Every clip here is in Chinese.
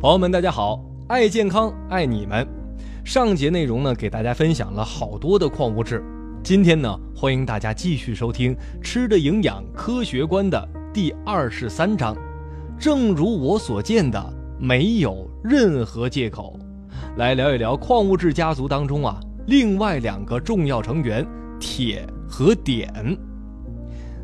朋友们，大家好！爱健康，爱你们。上节内容呢，给大家分享了好多的矿物质。今天呢，欢迎大家继续收听《吃的营养科学观》的第二十三章。正如我所见的，没有任何借口。来聊一聊矿物质家族当中啊，另外两个重要成员铁和碘。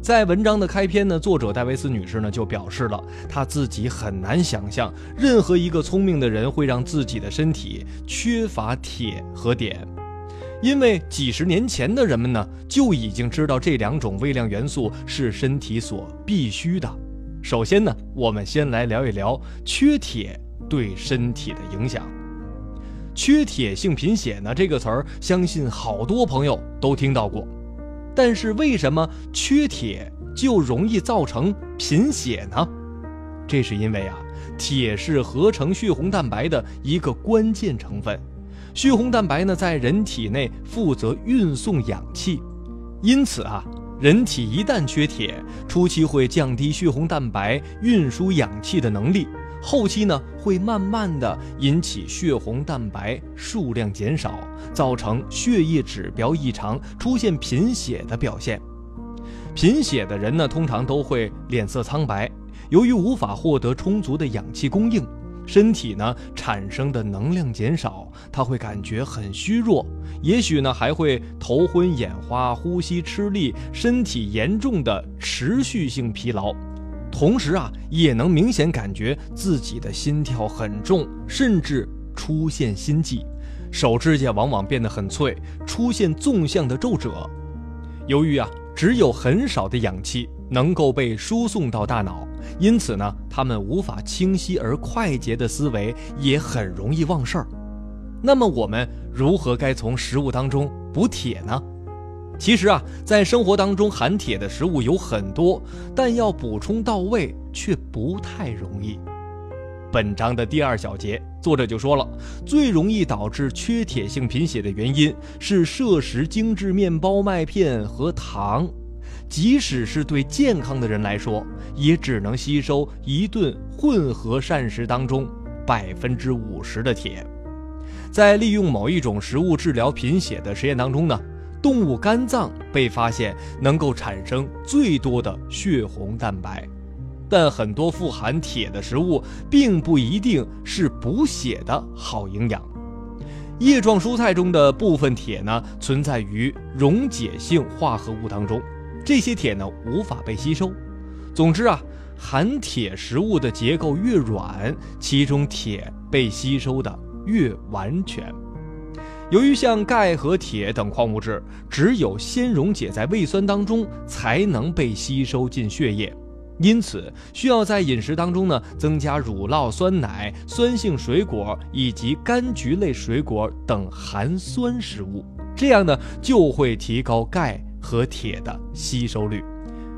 在文章的开篇呢，作者戴维斯女士呢就表示了，她自己很难想象任何一个聪明的人会让自己的身体缺乏铁和碘，因为几十年前的人们呢就已经知道这两种微量元素是身体所必须的。首先呢，我们先来聊一聊缺铁对身体的影响。缺铁性贫血呢这个词儿，相信好多朋友都听到过。但是为什么缺铁就容易造成贫血呢？这是因为啊，铁是合成血红蛋白的一个关键成分。血红蛋白呢，在人体内负责运送氧气，因此啊，人体一旦缺铁，初期会降低血红蛋白运输氧气的能力。后期呢，会慢慢的引起血红蛋白数量减少，造成血液指标异常，出现贫血的表现。贫血的人呢，通常都会脸色苍白，由于无法获得充足的氧气供应，身体呢产生的能量减少，他会感觉很虚弱，也许呢还会头昏眼花、呼吸吃力，身体严重的持续性疲劳。同时啊，也能明显感觉自己的心跳很重，甚至出现心悸，手指甲往往变得很脆，出现纵向的皱褶。由于啊，只有很少的氧气能够被输送到大脑，因此呢，他们无法清晰而快捷的思维，也很容易忘事儿。那么，我们如何该从食物当中补铁呢？其实啊，在生活当中含铁的食物有很多，但要补充到位却不太容易。本章的第二小节，作者就说了，最容易导致缺铁性贫血的原因是摄食精致面包、麦片和糖。即使是对健康的人来说，也只能吸收一顿混合膳食当中百分之五十的铁。在利用某一种食物治疗贫血的实验当中呢？动物肝脏被发现能够产生最多的血红蛋白，但很多富含铁的食物并不一定是补血的好营养。叶状蔬菜中的部分铁呢，存在于溶解性化合物当中，这些铁呢无法被吸收。总之啊，含铁食物的结构越软，其中铁被吸收的越完全。由于像钙和铁等矿物质，只有先溶解在胃酸当中，才能被吸收进血液，因此需要在饮食当中呢增加乳酪、酸奶、酸性水果以及柑橘类水果等含酸食物，这样呢就会提高钙和铁的吸收率，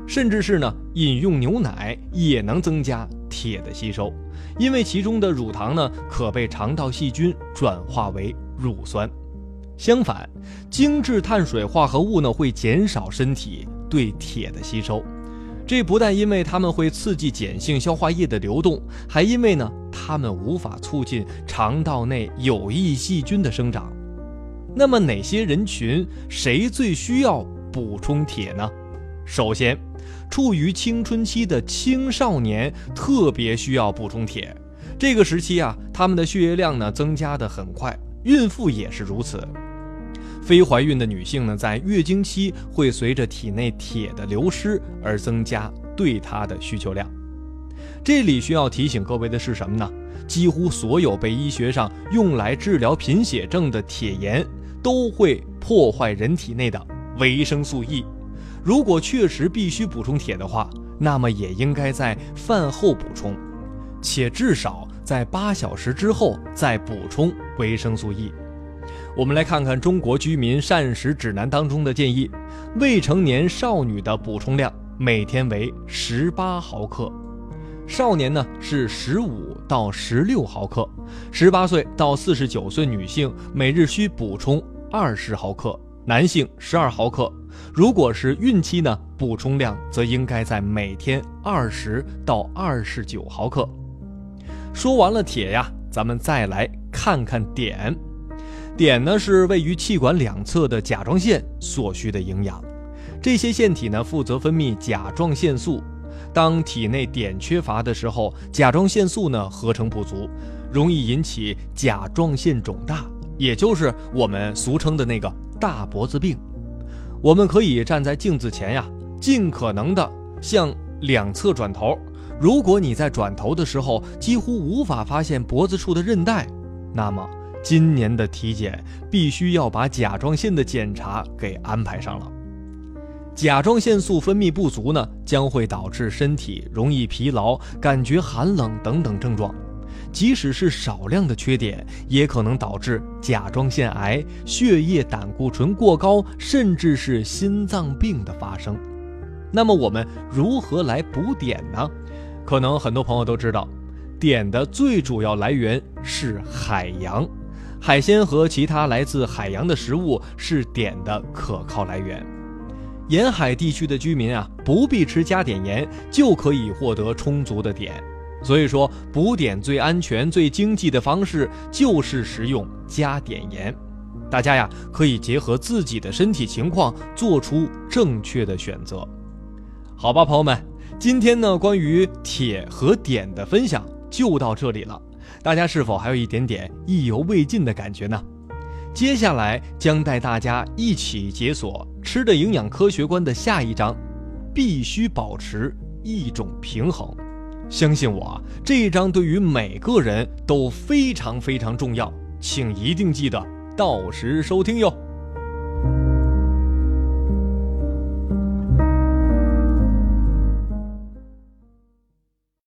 甚至是呢饮用牛奶也能增加铁的吸收，因为其中的乳糖呢可被肠道细菌转化为。乳酸，相反，精致碳水化合物呢会减少身体对铁的吸收。这不但因为它们会刺激碱性消化液的流动，还因为呢它们无法促进肠道内有益细菌的生长。那么哪些人群谁最需要补充铁呢？首先，处于青春期的青少年特别需要补充铁。这个时期啊，他们的血液量呢增加的很快。孕妇也是如此，非怀孕的女性呢，在月经期会随着体内铁的流失而增加对它的需求量。这里需要提醒各位的是什么呢？几乎所有被医学上用来治疗贫血症的铁盐，都会破坏人体内的维生素 E。如果确实必须补充铁的话，那么也应该在饭后补充，且至少。在八小时之后再补充维生素 E。我们来看看中国居民膳食指南当中的建议：未成年少女的补充量每天为十八毫克，少年呢是十五到十六毫克，十八岁到四十九岁女性每日需补充二十毫克，男性十二毫克。如果是孕期呢，补充量则应该在每天二十到二十九毫克。说完了铁呀，咱们再来看看碘。碘呢是位于气管两侧的甲状腺所需的营养，这些腺体呢负责分泌甲状腺素。当体内碘缺乏的时候，甲状腺素呢合成不足，容易引起甲状腺肿大，也就是我们俗称的那个大脖子病。我们可以站在镜子前呀，尽可能的向两侧转头。如果你在转头的时候几乎无法发现脖子处的韧带，那么今年的体检必须要把甲状腺的检查给安排上了。甲状腺素分泌不足呢，将会导致身体容易疲劳、感觉寒冷等等症状。即使是少量的缺点，也可能导致甲状腺癌、血液胆固醇过高，甚至是心脏病的发生。那么我们如何来补碘呢？可能很多朋友都知道，碘的最主要来源是海洋，海鲜和其他来自海洋的食物是碘的可靠来源。沿海地区的居民啊，不必吃加碘盐就可以获得充足的碘。所以说，补碘最安全、最经济的方式就是食用加碘盐。大家呀，可以结合自己的身体情况做出正确的选择。好吧，朋友们，今天呢，关于铁和碘的分享就到这里了。大家是否还有一点点意犹未尽的感觉呢？接下来将带大家一起解锁《吃的营养科学观》的下一章，必须保持一种平衡。相信我，这一章对于每个人都非常非常重要，请一定记得到时收听哟。